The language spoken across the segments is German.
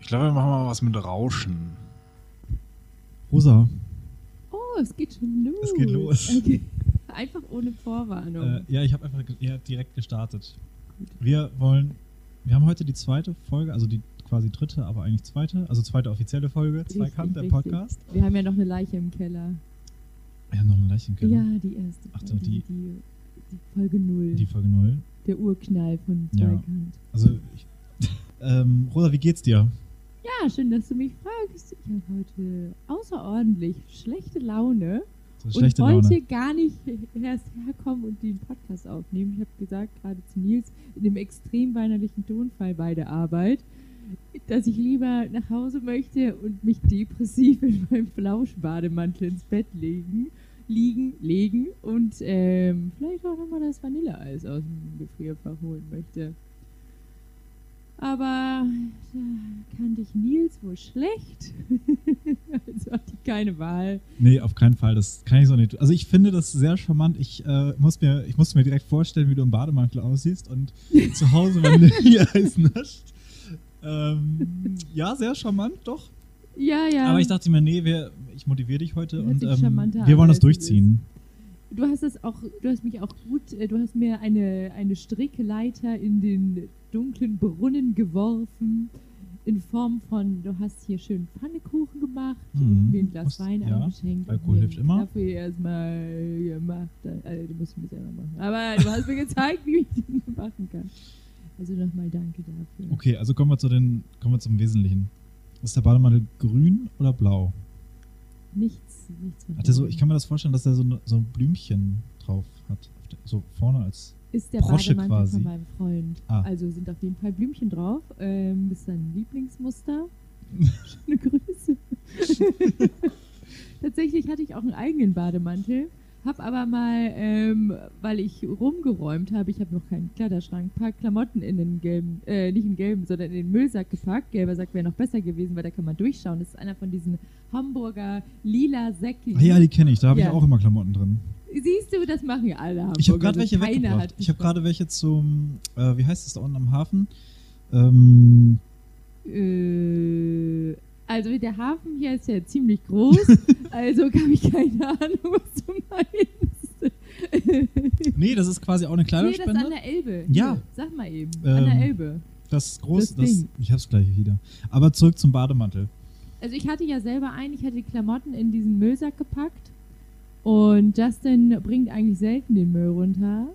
Ich glaube, wir machen mal was mit Rauschen. Rosa, Oh, es geht schon los. Es geht los. Okay. Einfach ohne Vorwarnung. äh, ja, ich habe einfach ja, direkt gestartet. Wir wollen, wir haben heute die zweite Folge, also die quasi dritte, aber eigentlich zweite, also zweite offizielle Folge, Zweikant, der richtig. Podcast. Wir haben ja noch eine Leiche im Keller. Wir haben noch eine Leichenkeller. Ja, die erste. Ach so, Folge, die- die, die Folge 0. Die Folge 0. der Urknall von Ja. Zweikant. Also, ich, ähm, Rosa, wie geht's dir? Ja. schön, dass du mich fragst. Ich habe heute außerordentlich schlechte Laune So und schlechte wollte Laune. gar nicht erst herkommen und den Podcast aufnehmen. Ich habe gesagt, gerade zu Nils, in dem extrem weinerlichen Tonfall bei der Arbeit, dass ich lieber nach Hause möchte und mich depressiv in meinem Flauschbademantel ins Bett legen, liegen, legen und ähm, vielleicht auch nochmal das Vanilleeis aus dem Gefrierfach holen möchte. Aber da kannte ich Nils wohl schlecht. also hatte ich keine Wahl. Nee, auf keinen Fall. Das kann ich so nicht. Also ich finde das sehr charmant. Ich, äh, muss mir, ich musste mir direkt vorstellen, wie du im Bademantel aussiehst und zu Hause Vanilleeis nascht. Ähm, ja, sehr charmant, doch. Ja, ja. Aber ich dachte mir, nee, wir, ich motiviere dich heute Hört und ähm, wir wollen das durchziehen. Du hast das auch, du hast mich auch gut, äh, du hast mir eine, eine Strickleiter in den dunklen Brunnen geworfen. In Form von, du hast hier schön Pfannekuchen gemacht Mhm. mir ein Glas Wein ja, eingeschenkt. Alkohol hilft immer. Kaffee erstmal gemacht. Also, du musst mir selber machen. Aber du hast mir gezeigt, wie ich den machen kann. Also nochmal danke dafür. Okay, also kommen wir, zu den, kommen wir zum Wesentlichen. Ist der Bademantel grün oder blau? Nichts, nichts von Hat der so, ich kann mir das vorstellen, dass er so, ne- so ein Blümchen drauf hat. So vorne als. ist der Brosche Bademantel quasi. von meinem Freund. Ah. Also sind auf jeden Fall Blümchen drauf. Ähm, ist sein Lieblingsmuster. Schöne Grüße. Tatsächlich hatte ich auch einen eigenen Bademantel. Hab aber mal, ähm, weil ich rumgeräumt habe, ich habe noch keinen Kleiderschrank, ein paar Klamotten in den gelben, äh, nicht in den gelben, sondern in den Müllsack gepackt. Gelber Sack wäre noch besser gewesen, weil da kann man durchschauen. Das ist einer von diesen Hamburger lila Säcken. Ah ja, die kenne ich. Da habe Ja. ich auch immer Klamotten drin. Siehst du, das machen ja alle Hamburger. Ich habe gerade so. welche weggebracht. Ich habe gerade welche zum, äh, wie heißt es da unten am Hafen? Ähm, Äh, also der Hafen hier ist ja ziemlich groß, also habe ich keine Ahnung, was du meinst. nee, das ist quasi auch eine nee, das ist Kleiderspende. an der Elbe. Ja. Hier, sag mal eben. an der Ähm, Elbe. das groß, das das, ich hab's gleich wieder. Aber zurück zum Bademantel. Also ich hatte ja selber einen, ich hatte die Klamotten in diesen Müllsack gepackt und Justin bringt eigentlich selten den Müll runter.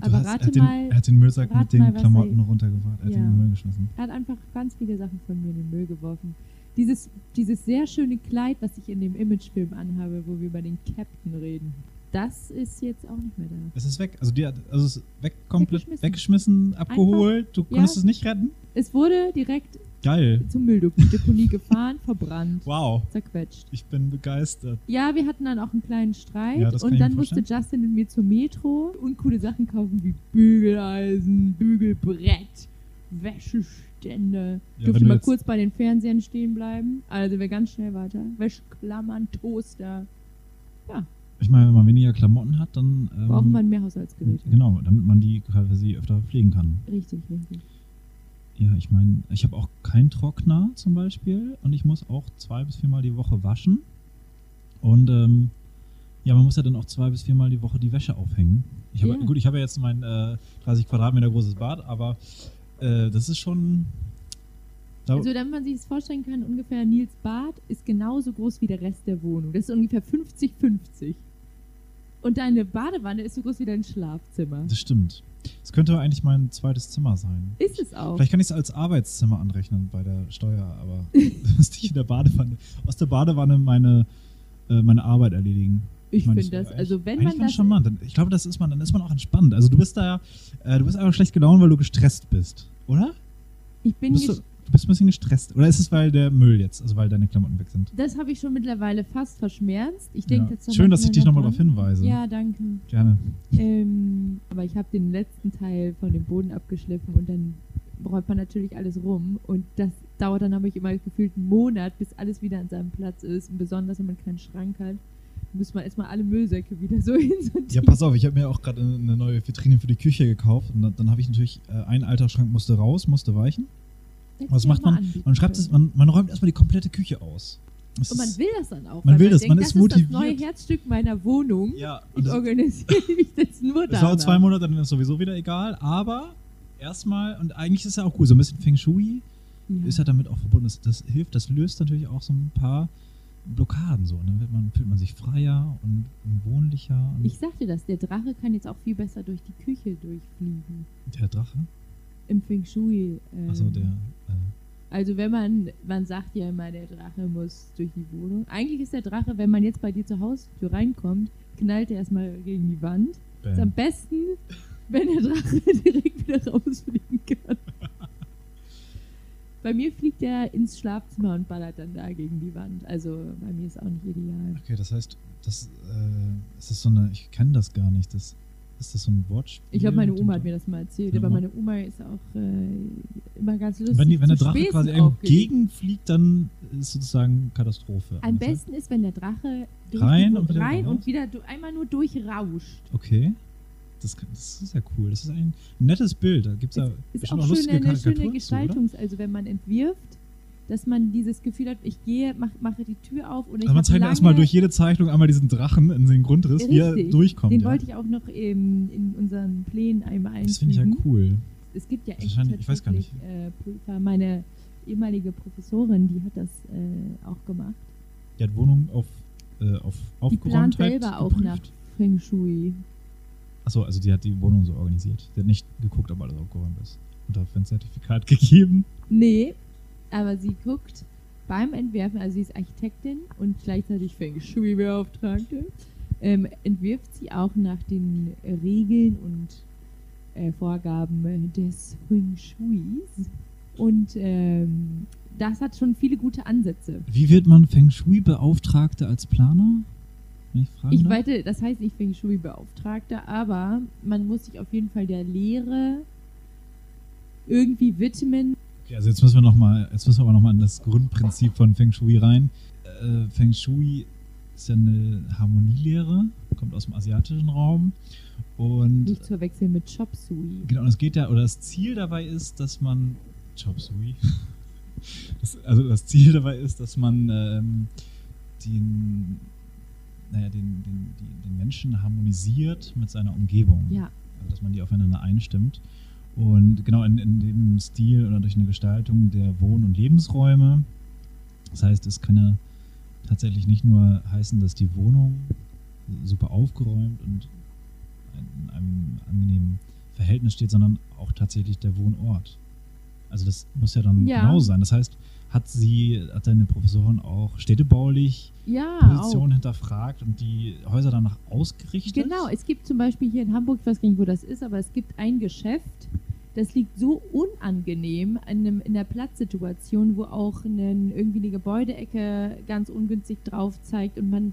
Du Aber hast- er rate hat den, mal, Er hat den Müllsack mit den mal, Klamotten er- runtergebracht. Er hat Ja. den in den Müll geschmissen. er hat einfach ganz viele Sachen von mir in den Müll geworfen. Dieses, dieses sehr schöne Kleid, was ich in dem Imagefilm anhabe, wo wir über den Captain reden, das ist jetzt auch nicht mehr da. Es ist weg. Also, die hat, also es ist weg, komplett Weggeschmissen. weggeschmissen, abgeholt. Du konntest Ja. es nicht retten? Es wurde direkt Geil. zur Mülldeponie gefahren, verbrannt, Wow. zerquetscht. Ich bin begeistert. Ja, wir hatten dann auch einen kleinen Streit Ja, und dann musste. Justin mit mir zur Metro und coole Sachen kaufen wie Bügeleisen, Bügelbrett, Wäschestände. Ja, Durfte du mal kurz bei den Fernsehern stehen bleiben. Also wir ganz schnell weiter. Wäschklammern, Toaster. Ich meine, wenn man weniger Klamotten hat, dann. Ähm, Braucht man mehr Haushaltsgeräte. Genau, damit man die quasi öfter pflegen kann. Richtig, richtig. Ja, ich meine, ich habe auch keinen Trockner zum Beispiel und ich muss auch zwei bis viermal die Woche waschen. Und ähm, ja, man muss ja dann auch zwei bis viermal die Woche die Wäsche aufhängen. Ich habe, Ja. Gut, ich habe ja jetzt mein äh, 30 Quadratmeter großes Bad, aber äh, das ist schon. Da, Also damit man sich das vorstellen kann, ungefähr Nils Bad ist genauso groß wie der Rest der Wohnung. Das ist ungefähr 50-50. Und deine Badewanne ist so groß wie dein Schlafzimmer. das stimmt. Das könnte eigentlich mein zweites Zimmer sein. Ist es auch. Vielleicht kann ich es als Arbeitszimmer anrechnen bei der Steuer, aber müsste ich in der Badewanne, aus der Badewanne meine, äh, meine Arbeit erledigen. Ich finde das, eigentlich- also wenn man das. charmant. Ich glaube, das ist man, dann ist man auch entspannt. Also du bist da, äh, du bist einfach schlecht gelaunt, weil du gestresst bist, oder? Ich bin Bist du, du bist ein bisschen gestresst. Oder ist es, weil der Müll jetzt, also weil deine Klamotten weg sind? Das habe ich schon mittlerweile fast verschmerzt. Ich Ja. denke jetzt Schön, dass ich dich nochmal darauf hinweise. Ja, danke. Gerne. Ähm, aber ich habe den letzten Teil von dem Boden abgeschliffen und dann räumt man natürlich alles rum und das dauert dann, habe ich immer gefühlt einen Monat, bis alles wieder an seinem Platz ist. Und besonders, wenn man keinen Schrank hat, muss man erstmal alle Müllsäcke wieder so hinsortieren. Ja, pass auf, ich habe mir auch gerade eine neue Vitrine für die Küche gekauft und dann, dann habe ich natürlich, äh, ein alter Schrank musste raus, musste weichen. Hätte Was macht man? anbieten Man schreibt es, man, man räumt erstmal die komplette Küche aus. Das Und man will das dann auch. Man will das, man denkt, ist das ist das neue motiviert. Herzstück meiner Wohnung. ja, und Ich das, organisiere mich jetzt nur das da. dauert zwei Monate, dann ist sowieso wieder egal. Aber erstmal, und eigentlich ist es ja auch cool, so ein bisschen Feng Shui Ja. ist ja damit auch verbunden. Das, das hilft, das löst natürlich auch so ein paar Blockaden so. Dann wird man, fühlt man sich freier und wohnlicher. Und Ich sagte das, der Drache kann jetzt auch viel besser durch die Küche durchfliegen. der Drache, Im Feng Shui. Ähm, also der, äh, Also wenn man, man sagt ja immer, der Drache muss durch die Wohnung. Eigentlich ist der Drache, wenn man jetzt bei dir zur Haustür reinkommt, knallt er erstmal gegen die Wand. Ist am Bam. besten, wenn der Drache direkt wieder rausfliegen kann. Bei mir fliegt er ins Schlafzimmer und ballert dann da gegen die Wand. Also bei mir ist auch nicht ideal. Okay, das heißt, das, äh, ist das so eine, ich kenne das gar nicht. Das, ist das so ein Wortspiel? Ich glaube, meine Oma hat mir das mal erzählt, aber meine Oma ist auch äh, immer ganz lustig. Wenn, die, wenn der Drache Späßen quasi irgendwo aufgelegt. gegenfliegt, dann ist sozusagen Katastrophe. Am besten ist, wenn der Drache Rein und wieder rein und wieder einmal nur durchrauscht. Okay. Das, kann, das ist ja cool. Das ist ein nettes Bild. Da gibt es ja Ist auch auch lustige eine schöne zu, oder? Gestaltung. Also wenn man entwirft, dass man dieses Gefühl hat, ich gehe, mach, mache die Tür auf oder ich Also man zeigt erstmal durch jede Zeichnung einmal diesen Drachen in den Grundriss, wie er Richtig. durchkommt. Den ja. wollte ich auch noch ähm, in unseren Plänen einmal einfügen. das finde ich ja cool. Es gibt ja echt ich weiß gar tatsächlich äh, Prüfer. Meine ehemalige Professorin, die hat das äh, auch gemacht. Die hat Wohnung auf, äh, auf Die plant Aufgeräumtheit selber auch geprüft. nach Feng Shui. Achso, also die hat die Wohnung so organisiert. Die hat nicht geguckt, ob alles aufgeräumt ist. Und dafür ein Zertifikat gegeben. Nee, aber sie guckt beim Entwerfen, also sie ist Architektin und gleichzeitig Feng Shui-Beauftragte, ähm, entwirft sie auch nach den Regeln und äh, Vorgaben des Feng Shuis. Und ähm, das hat schon viele gute Ansätze. Wie wird man Feng Shui-Beauftragte als Planer? Ich fragen Ich weite, das heißt nicht Feng Shui-Beauftragter, aber man muss sich auf jeden Fall der Lehre irgendwie widmen. Okay, also jetzt müssen wir noch mal, jetzt müssen wir aber nochmal in das Grundprinzip von Feng Shui rein. Äh, Feng Shui ist ja eine Harmonielehre, kommt aus dem asiatischen Raum. Und Nicht zu verwechseln mit Chop Sui. genau, und es geht ja, oder das Ziel dabei ist, dass man Chop Sui. Das, also das Ziel dabei ist, dass man ähm, den, naja, den, den, den Menschen harmonisiert mit seiner Umgebung. Ja, also dass man die aufeinander einstimmt. Und genau in, in dem Stil oder durch eine Gestaltung der Wohn- und Lebensräume. Das heißt, es kann ja tatsächlich nicht nur heißen, dass die Wohnung super aufgeräumt und in einem angenehmen Verhältnis steht, sondern auch tatsächlich der Wohnort. Also das muss ja dann Ja. genau sein. Das heißt, hat sie, hat deine Professorin auch städtebaulich ja. Positionen hinterfragt und die Häuser danach ausgerichtet? Genau, es gibt zum Beispiel hier in Hamburg, ich weiß gar nicht, wo das ist, aber es gibt ein Geschäft, das liegt so unangenehm in, einem, in der Platzsituation, wo auch einen, irgendwie eine Gebäudeecke ganz ungünstig drauf zeigt und man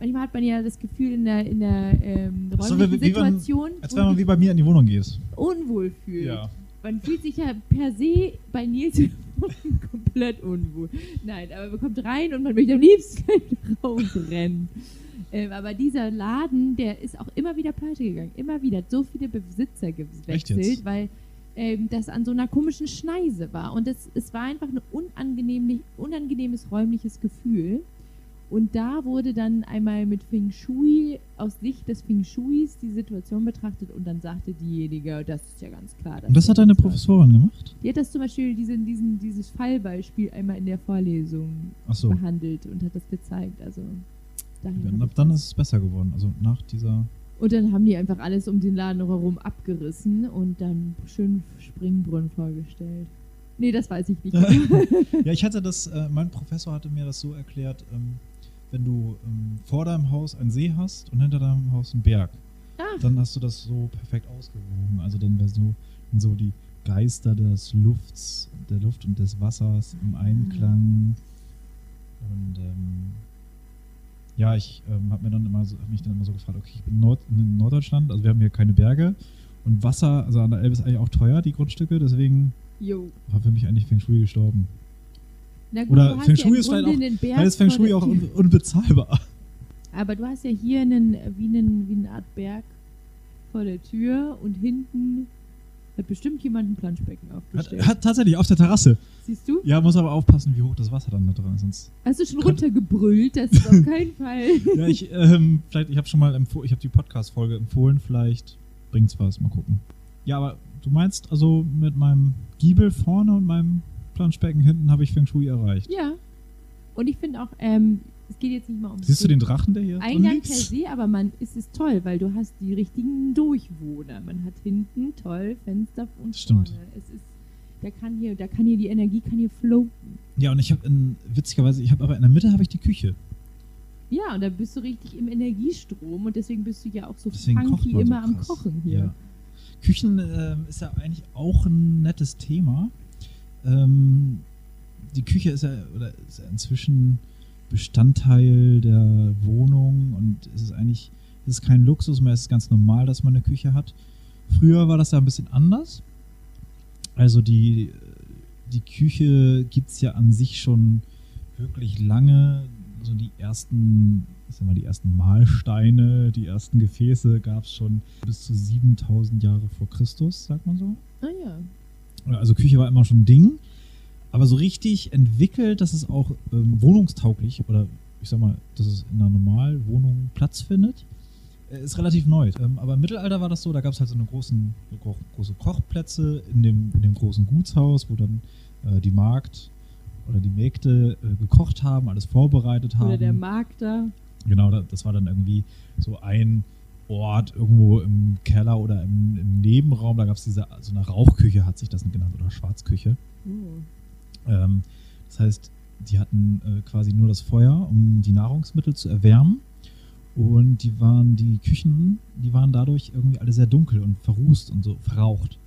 manchmal hat man ja das Gefühl in der, in der ähm, Ach so, räumlichen wie- wie man- Situation, Als wo wenn man wie bei mir in die Wohnung geht. unwohl fühlt. Ja. Man fühlt sich ja per se bei Nils komplett unwohl. Nein, aber man kommt rein und man möchte am liebsten rausrennen. Ähm, aber dieser Laden, der ist auch immer wieder pleite gegangen. Immer wieder. Hat so viele Besitzer gewechselt, weil ähm, das an so einer komischen Schneise war. Und das, es war einfach ein unangenehm, unangenehmes räumliches Gefühl. Und da wurde dann einmal mit Feng Shui, aus Sicht des Feng Shuis, die Situation betrachtet und dann sagte diejenige, das ist ja ganz klar. Und das hat deine Professorin gemacht? Die hat das zum Beispiel, diesen, diesen, dieses Fallbeispiel einmal in der Vorlesung so. behandelt und hat das gezeigt. Also, Dann, ab dann ist es besser geworden. Also nach dieser. Und dann haben die einfach alles um den Laden herum abgerissen und dann schön Springbrunnen vorgestellt. Nee, das weiß ich nicht. ja, ich hatte das, äh, mein Professor hatte mir das so erklärt, ähm, wenn du ähm, vor deinem Haus einen See hast und hinter deinem Haus einen Berg, Ach. dann hast du das so perfekt ausgewogen. Also dann wäre so, so die Geister des Lufts, der Luft und des Wassers im Einklang. Und ähm, ja, ich ähm, habe mir dann immer so, mich dann immer so gefragt, okay, ich bin Nord in Norddeutschland, also wir haben hier keine Berge und Wasser, also an der Elbe ist eigentlich auch teuer, die Grundstücke, deswegen Jo. war für mich eigentlich Feng Shui gestorben. Na gut, Oder Feng ja Shui im ist vielleicht Berg Weil ist Feng Shui auch un unbezahlbar. Aber du hast ja hier einen, wie, einen, wie eine Art Berg vor der Tür und hinten Hat bestimmt jemand ein Planschbecken Hat, aufgestellt. hat tatsächlich auf der Terrasse. Siehst du? Ja, muss aber aufpassen, wie hoch das Wasser dann da dran ist. Sonst Hast du schon runtergebrüllt? Das ist auf keinen Fall. ja, ich, ähm, vielleicht, ich habe schon mal empfohlen, ich habe die Podcast-Folge empfohlen, vielleicht bringt's was, mal gucken. Ja, aber du meinst also mit meinem Giebel vorne und meinem Planschbecken hinten habe ich Feng Shui erreicht. Ja. Und ich finde auch, ähm, es geht jetzt nicht mal um Siehst du den Drachen, der hier Eingang per se, aber man es ist toll, weil du hast die richtigen Durchwohner. Man hat hinten toll Fenster und Stimmt. vorne. Es ist, da kann hier, da kann hier die Energie kann hier floaten. Ja, und ich habe witzigerweise, ich habe aber in der Mitte habe ich die Küche. Ja, und da bist du richtig im Energiestrom und deswegen bist du ja auch so Deswegen funky man so immer am. Kochen hier. Ja. Küchen ähm, ist ja eigentlich auch ein nettes Thema. Ähm, die Küche ist ja, oder ist ja inzwischen Bestandteil der Wohnung und es ist eigentlich, es ist kein Luxus mehr, es ist ganz normal, dass man eine Küche hat. Früher war das ja ein bisschen anders. Also die, die Küche gibt es ja an sich schon wirklich lange. So die ersten, ich sag mal, die ersten Mahlsteine, die ersten Gefäße gab es schon bis zu 7000 Jahre vor Christus, sagt man so. Ah ja. Also Küche war immer schon ein Ding. Aber so richtig entwickelt, dass es auch ähm, wohnungstauglich oder ich sag mal, dass es in einer Normalwohnung Platz findet, äh, ist relativ neu. Ähm, aber im Mittelalter war das so, da gab es halt so eine großen, so große Kochplätze in dem, in dem großen Gutshaus, wo dann äh, die Magd oder die Mägde äh, gekocht haben, alles vorbereitet haben. Oder der Markt da. Genau, da- das war dann irgendwie so ein Ort irgendwo im Keller oder im, im Nebenraum. Da gab es diese, so eine Rauchküche, hat sich das genannt, oder Schwarzküche. Oh. Ähm, das heißt, die hatten äh, quasi nur das Feuer, um die Nahrungsmittel zu erwärmen. Und die waren, die Küchen, die waren dadurch irgendwie alle sehr dunkel und verrußt und so verraucht.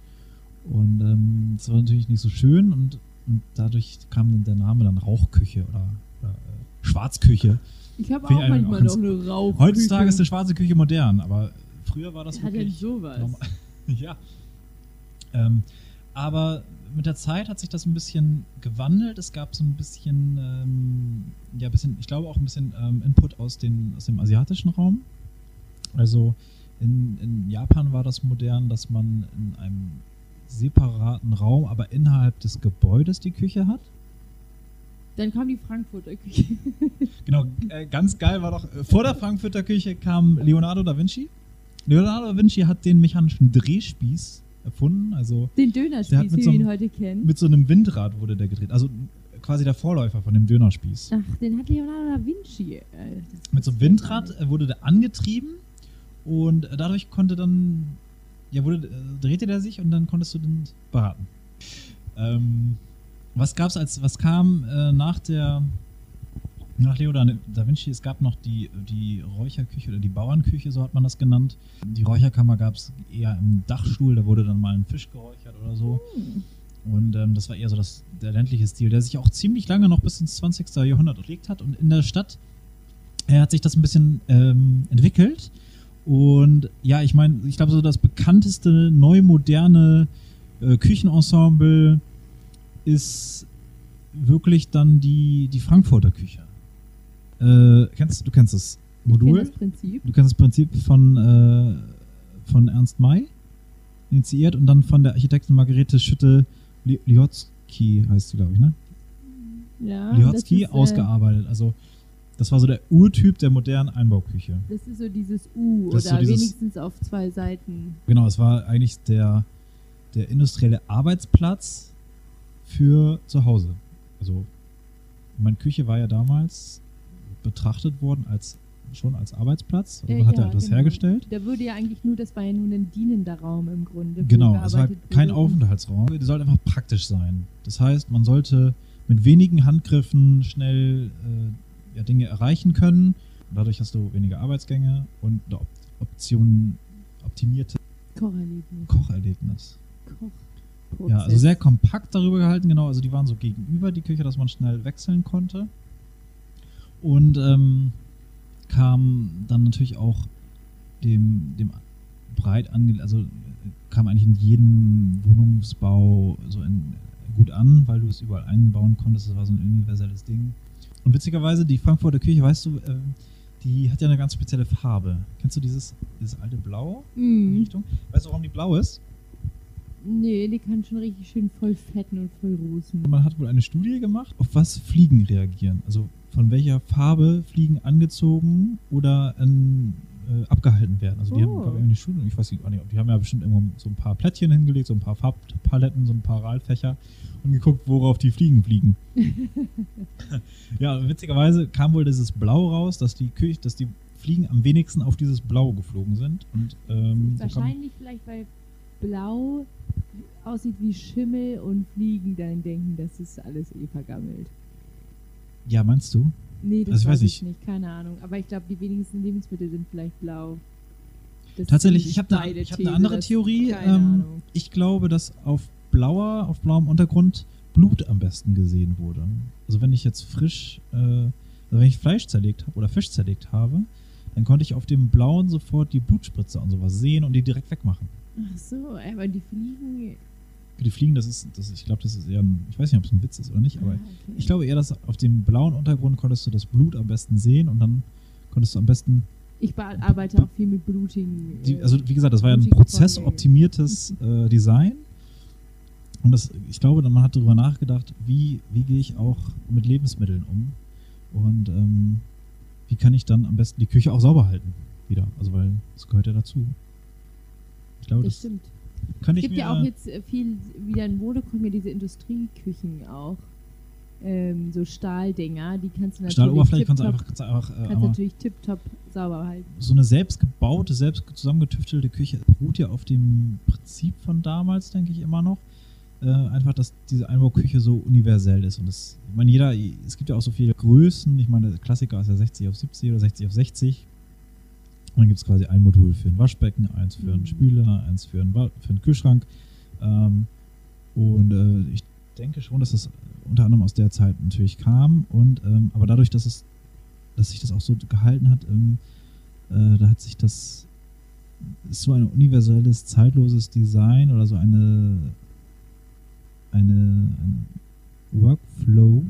Und ähm, das war natürlich nicht so schön und, und dadurch kam dann der Name dann Rauchküche oder, oder äh, Schwarzküche. Ich habe auch manchmal noch eine Rauch. Heutzutage ist eine schwarze Küche modern, aber früher war das hat denn wirklich sowas? normal. ja. Ähm, aber mit der Zeit hat sich das ein bisschen gewandelt. Es gab so ein bisschen, ähm, ja, bisschen, ich glaube auch ein bisschen ähm, Input aus, den, aus dem asiatischen Raum. Also in, in Japan war das modern, dass man in einem separaten Raum, aber innerhalb des Gebäudes die Küche hat. Dann kam die Frankfurter Küche. Genau, äh, ganz geil war doch, äh, vor der Frankfurter Küche kam Leonardo da Vinci. Leonardo da Vinci hat den mechanischen Drehspieß erfunden, also Den Dönerspieß, wie so wir ihn heute kennen. mit so einem Windrad wurde der gedreht, also quasi der Vorläufer von dem Dönerspieß. Ach, den hat Leonardo da Vinci. Äh, Mit so einem Windrad äh, wurde der angetrieben und äh, dadurch konnte dann, ja, wurde, drehte der sich und dann konntest du den beraten. Ähm, was gab's als, was kam äh, nach der, nach Leo da, da Vinci, es gab noch die, die Räucherküche oder die Bauernküche, so hat man das genannt. Die Räucherkammer gab es eher im Dachstuhl, da wurde dann mal ein Fisch geräuchert oder so. Hm. Und ähm, das war eher so das, der ländliche Stil, der sich auch ziemlich lange noch bis ins 20. Jahrhundert gelegt hat. Und in der Stadt äh, hat sich das ein bisschen ähm, entwickelt. Und ja, ich meine, ich glaube, so das bekannteste neu moderne äh, Küchenensemble ist wirklich dann die, die Frankfurter Küche. Äh, kennst, du kennst das Ich kenn Modul? das Prinzip. Du kennst das Prinzip von, äh, von Ernst May initiiert und dann von der Architektin Margarete Schütte Li- Liotzky heißt sie, glaube ich, ne? Ja, Liotzky das ist, äh, ausgearbeitet. Also das war so der Urtyp der modernen Einbauküche. Das ist so dieses U Das oder so dieses- wenigstens auf zwei Seiten. Genau, es war eigentlich der, der industrielle Arbeitsplatz für zu Hause. Also meine Küche war ja damals betrachtet worden als schon als Arbeitsplatz. Also man hat ja, ja, etwas genau. hergestellt. Da würde ja eigentlich nur, das war ja nur ein dienender Raum im Grunde. Genau, es war kein. Aufenthaltsraum. Der sollte einfach praktisch sein. Das heißt, man sollte mit wenigen Handgriffen schnell äh, ja, Dinge erreichen können. Dadurch hast du weniger Arbeitsgänge und eine Op Option, optimierte Kocherlebnis. Kocherlebnis. Kochprozess. Ja, also sehr kompakt darüber gehalten, genau. Also die waren so gegenüber die Küche, dass man schnell wechseln konnte. Und ähm, kam dann natürlich auch dem, dem breit ange also äh, kam eigentlich in jedem Wohnungsbau so in, gut an, weil du es überall einbauen konntest. Das war so ein universelles Ding. Und witzigerweise, die Frankfurter Küche, weißt du, äh, die hat ja eine ganz spezielle Farbe. Kennst du dieses, dieses alte Blau in die Mhm. Richtung? Weißt du, warum die blau ist? Nee, die kann schon richtig schön voll fetten und voll rußen. Man hat wohl eine Studie gemacht, auf was Fliegen reagieren. Also von welcher Farbe Fliegen angezogen oder ähm, äh, abgehalten werden. Also die Oh. haben, glaube ich, eine Studie, ich weiß nicht, die haben ja bestimmt irgendwo so ein paar Plättchen hingelegt, so ein paar Farbpaletten, so ein paar Ralfächer und geguckt, worauf die Fliegen fliegen. ja, witzigerweise kam wohl dieses Blau raus, dass die Küche, dass die Fliegen am wenigsten auf dieses Blau geflogen sind. Und ähm, so Wahrscheinlich vielleicht, weil Blau aussieht wie Schimmel und Fliegen dann denken, das ist alles eh vergammelt. ja, meinst du? Nee, das Also weiß ich nicht. keine Ahnung. Aber ich glaube, die wenigsten Lebensmittel sind vielleicht blau. Das Tatsächlich, ich habe eine hab ne These, andere Theorie. Ähm, ich glaube, dass auf blauer, auf blauem Untergrund Blut am besten gesehen wurde. Also wenn ich jetzt frisch, äh, also wenn ich Fleisch zerlegt habe oder Fisch zerlegt habe, dann konnte ich auf dem blauen sofort die Blutspritze und sowas sehen und die direkt wegmachen. Ach so, aber die Fliegen. Die Fliegen, das ist, das, ich glaube, das ist eher ein, ich weiß nicht, ob es ein Witz ist oder nicht, aber Ah, okay. ich glaube eher, dass auf dem blauen Untergrund konntest du das Blut am besten sehen und dann konntest du am besten Ich be- arbeite auch viel mit blutigen. Die, also wie gesagt, das war ja ein prozessoptimiertes äh, Design. Und das, ich glaube, man hat darüber nachgedacht, wie, wie gehe ich auch mit Lebensmitteln um und ähm, wie kann ich dann am besten die Küche auch sauber halten wieder. Also weil das gehört ja dazu. Ich glaube, das das, stimmt. Könnte Es gibt ja auch jetzt äh, viel wieder in Mode kommen ja diese Industrieküchen auch. Ähm, so Stahldinger, die kannst du natürlich Stahloberfläche kannst du einfach, kannst du einfach äh, kannst natürlich tipptopp sauber halten. so eine selbstgebaute, selbst zusammengetüftelte Küche beruht ja auf dem Prinzip von damals, denke ich immer noch. Äh, einfach, dass diese Einbauküche so universell ist. Und das, ich meine, jeder, es gibt ja auch so viele Größen. Ich meine, der Klassiker ist ja 60 auf 70 oder 60 auf 60. Und dann gibt es quasi ein Modul für ein Waschbecken, eins für einen Mhm. Spüler, eins für einen, Wa- für einen Kühlschrank. Ähm, und äh, ich denke schon, dass das unter anderem aus der Zeit natürlich kam. Und ähm, aber dadurch, dass es, dass sich das auch so gehalten hat, ähm, äh, da hat sich das ist so ein universelles, zeitloses Design oder so eine eine, ein Workflow,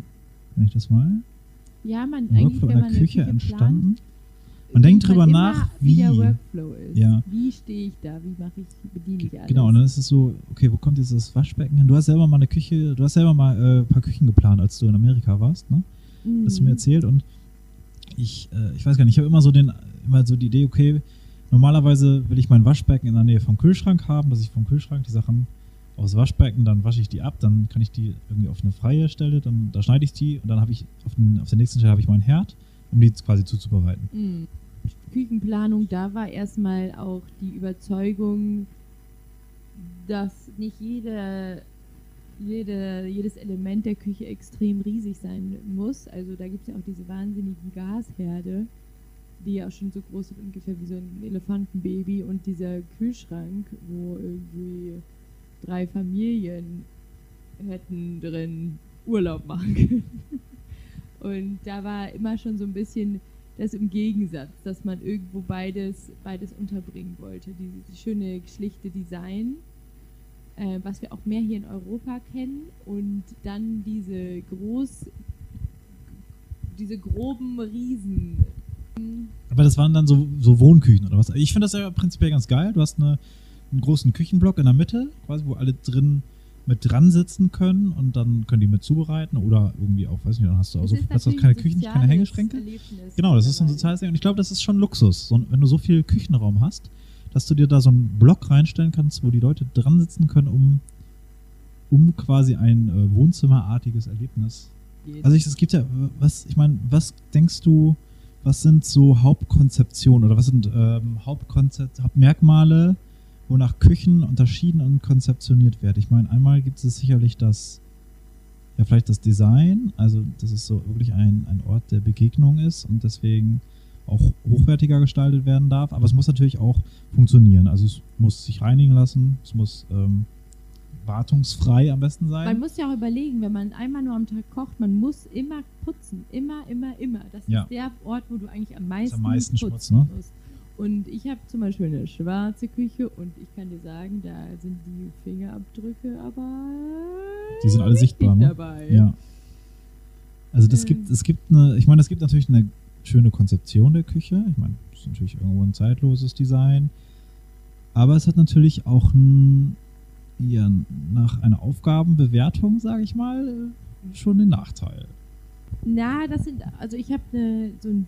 wenn ich das mal, Ja, man eigentlich, Workflow wenn in der Küche entstanden. Man denkt drüber nach, wie der. Workflow ist. Ja. Wie stehe ich da? Wie mache ich, bediene ich alles? Genau, und dann ist es so, okay, wo kommt jetzt das Waschbecken hin? Du hast selber mal eine Küche, du hast selber mal äh, ein paar Küchen geplant, als du in Amerika warst, ne? Mhm. hast du mir erzählt und ich, äh, ich weiß gar nicht, ich habe immer so den, immer so die Idee, okay, normalerweise will ich mein Waschbecken in der Nähe vom Kühlschrank haben, dass ich vom Kühlschrank die Sachen aus Waschbecken, dann wasche ich die ab, dann kann ich die irgendwie auf eine freie Stelle, dann da schneide ich die und dann habe ich auf, den, auf der nächsten Stelle habe ich meinen Herd, um die quasi zuzubereiten. Mhm. Küchenplanung, da war erstmal auch die Überzeugung, dass nicht jede, jede, jedes Element der Küche extrem riesig sein muss. Also da gibt es ja auch diese wahnsinnigen Gasherde, die ja auch schon so groß sind, ungefähr wie so ein Elefantenbaby und dieser Kühlschrank, wo irgendwie drei Familien hätten drin Urlaub machen können. Und da war immer schon so ein bisschen das im Gegensatz, dass man irgendwo beides, beides unterbringen wollte. Dieses schöne, schlichte Design, äh, was wir auch mehr hier in Europa kennen, und dann diese groß, diese groben Riesen. Aber das waren dann so, so Wohnküchen oder was? Ich finde das ja prinzipiell ganz geil. Du hast eine, einen großen Küchenblock in der Mitte, quasi, wo alle drin mit dran sitzen können und dann können die mit zubereiten oder irgendwie auch, weiß nicht, dann hast du auch so du hast natürlich keine ein Küchen, keine Hängeschränke. Erlebnis Genau, das ist so ein soziales Ding und ich glaube, das ist schon Luxus, so, wenn du so viel Küchenraum hast, dass du dir da so einen Block reinstellen kannst, wo die Leute dran sitzen können, um, um quasi ein äh, Wohnzimmerartiges Erlebnis Geht. also es gibt ja, was, ich meine, was denkst du, was sind so Hauptkonzeptionen oder was sind ähm, Hauptkonzept, Hauptmerkmale, wonach Küchen unterschieden und konzeptioniert werden? Ich meine, einmal gibt es sicherlich das, ja vielleicht das Design, also dass es so wirklich ein, ein Ort der Begegnung ist und deswegen auch hochwertiger gestaltet werden darf, aber es muss natürlich auch funktionieren. Also es muss sich reinigen lassen, es muss ähm, wartungsfrei am besten sein. Man muss ja auch überlegen, wenn man einmal nur am Tag kocht, man muss immer putzen. Immer, immer, immer. Das Ja. ist der Ort, wo du eigentlich am meisten, meisten putzen Schmutz, ne? musst. Und ich habe zum Beispiel eine schwarze Küche und ich kann dir sagen, da sind die Fingerabdrücke aber Die sind alle sichtbar, ne? dabei. Ja. Also das gibt, es gibt eine, ich meine, es gibt natürlich eine schöne Konzeption der Küche. Ich meine, es ist natürlich irgendwo ein zeitloses Design. Aber es hat natürlich auch ein, ja, nach einer Aufgabenbewertung, sage ich mal, schon den Nachteil. Na, das sind, also ich habe ne, so ein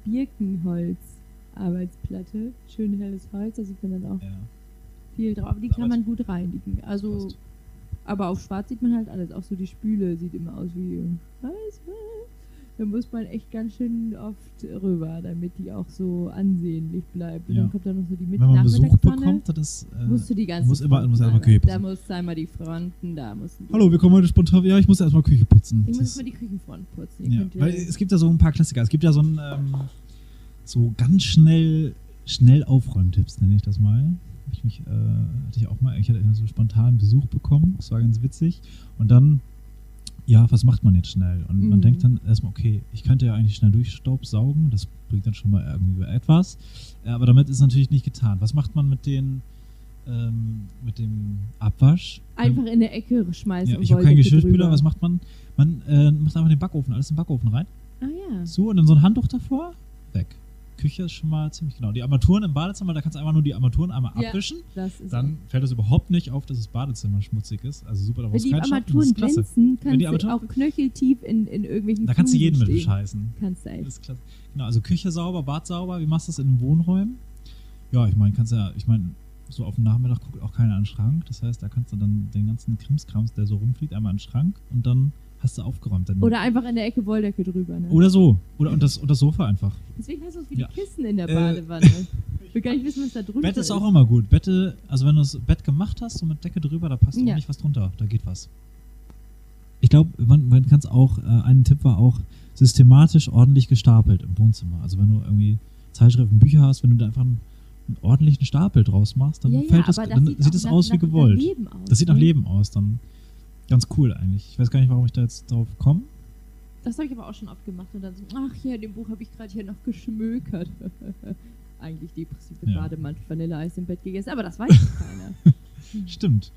Birkenholz-Arbeitsplatte. Schön helles Holz, da sieht man dann auch Ja. viel drauf. Die kann man gut reinigen. Also, aber auf schwarz sieht man halt alles. Auch so die Spüle sieht immer aus wie weiß. Da muss man echt ganz schön oft rüber, damit die auch so ansehnlich bleibt. Und Ja. dann kommt da noch so die Wenn man Besuch bekommt, dann ist. Äh, musst du die ganze muss immer- muss einmal- Küche Da putzen. musst du einmal die Fronten, da die Hallo, wir kommen heute spontan. Ja, ich muss erstmal Küche putzen. Ich Das muss mal die Küchenfront putzen. Ja, weil es gibt ja so ein paar Klassiker. Es gibt ja so ein ähm, so ganz schnell schnell Aufräumtipps nenne ich das mal. Ich mich äh, hatte ich auch mal. Ich hatte so spontan Besuch bekommen. Das war ganz witzig. Und dann ja, was macht man jetzt schnell? Und man Mhm. denkt dann erstmal, okay, ich könnte ja eigentlich schnell durchstaubsaugen. Das bringt dann schon mal irgendwie etwas. Äh, aber damit ist natürlich nicht getan. Was macht man mit den ähm, mit dem Abwasch? einfach in der Ecke schmeißen. ja, ich habe keinen Geschirrspüler. drüber. Was macht man? Man äh, macht einfach den Backofen, alles in den Backofen rein. Ah ja. So, und dann so ein Handtuch davor, weg. Küche ist schon mal ziemlich genau. Die Armaturen im Badezimmer, da kannst du einfach nur die Armaturen einmal Ja. abwischen. Das ist Dann fällt es überhaupt nicht auf, dass das Badezimmer schmutzig ist. Also super, da Wenn die Armaturen glänzen, kannst die du Armaturen- auch knöcheltief in, in irgendwelchen Da kannst du jeden Flusen mit stehen. bescheißen. Kannst du echt. klasse. Genau, also Küche sauber, Bad sauber. Wie machst du das in den Wohnräumen? Ja, ich meine, kannst ja, ich meine, so auf den Nachmittag guckt auch keiner an den Schrank. Das heißt, da kannst du dann den ganzen Krimskrams, der so rumfliegt, einmal an den Schrank und dann hast du aufgeräumt. Dann Oder einfach in der Ecke Wolldecke drüber. Ne? Oder so. Oder und das, und das Sofa einfach. Deswegen hast du es wie Ja. die Kissen in der Äh, Badewanne. Ich will gar nicht wissen, was da drunter Bett ist auch immer gut. Bette, also wenn du das Bett gemacht hast, so mit Decke drüber, da passt auch Ja. nicht was drunter. Da geht was. Ich glaube, man, man kann es auch, äh, ein Tipp war auch, systematisch ordentlich gestapelt im Wohnzimmer. Also wenn du irgendwie Zeitschriften, Bücher hast, wenn du da einfach einen, einen ordentlichen Stapel draus machst, dann ja, ja, fällt das, aber dann das sieht es auch aus nach, wie gewollt. Nach Leben aus, das sieht nach ne? Leben aus, dann ganz cool eigentlich. Ich weiß gar nicht, warum ich da jetzt drauf komme. Das habe ich aber auch schon oft gemacht und dann so, ach ja, in dem Buch habe ich gerade hier noch geschmökert. Eigentlich depressive Ja. Bademantel, Vanilleeis im Bett gegessen, aber das weiß keiner. Stimmt.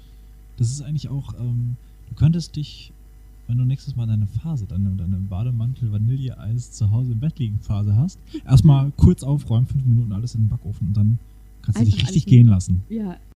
Das ist eigentlich auch, ähm, du könntest dich, wenn du nächstes Mal deine Phase, deine, deine Bademantel, Vanilleeis zu Hause im Bett liegen Phase hast, erstmal kurz aufräumen, fünf Minuten alles in den Backofen und dann kannst du Einfach dich richtig gehen lassen. Ja,